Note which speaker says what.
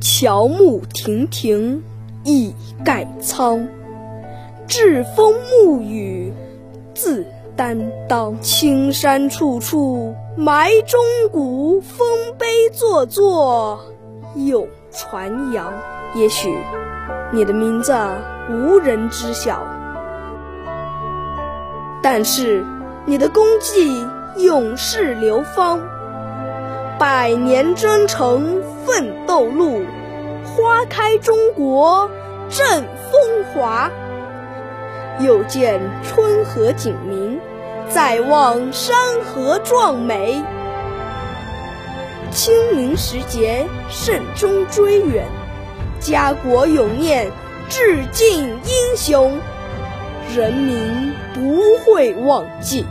Speaker 1: 乔木亭亭一盖苍，栉风沐雨自担当。青山处处埋忠骨，丰碑座座有传扬。也许，你的名字无人知晓，但是你的功绩永世流芳。百年征程奋斗路，花开中国振风华。又见春和景明，再望山河壮美。清明时节慎终追远，家国永念致敬英雄，人民不会忘记。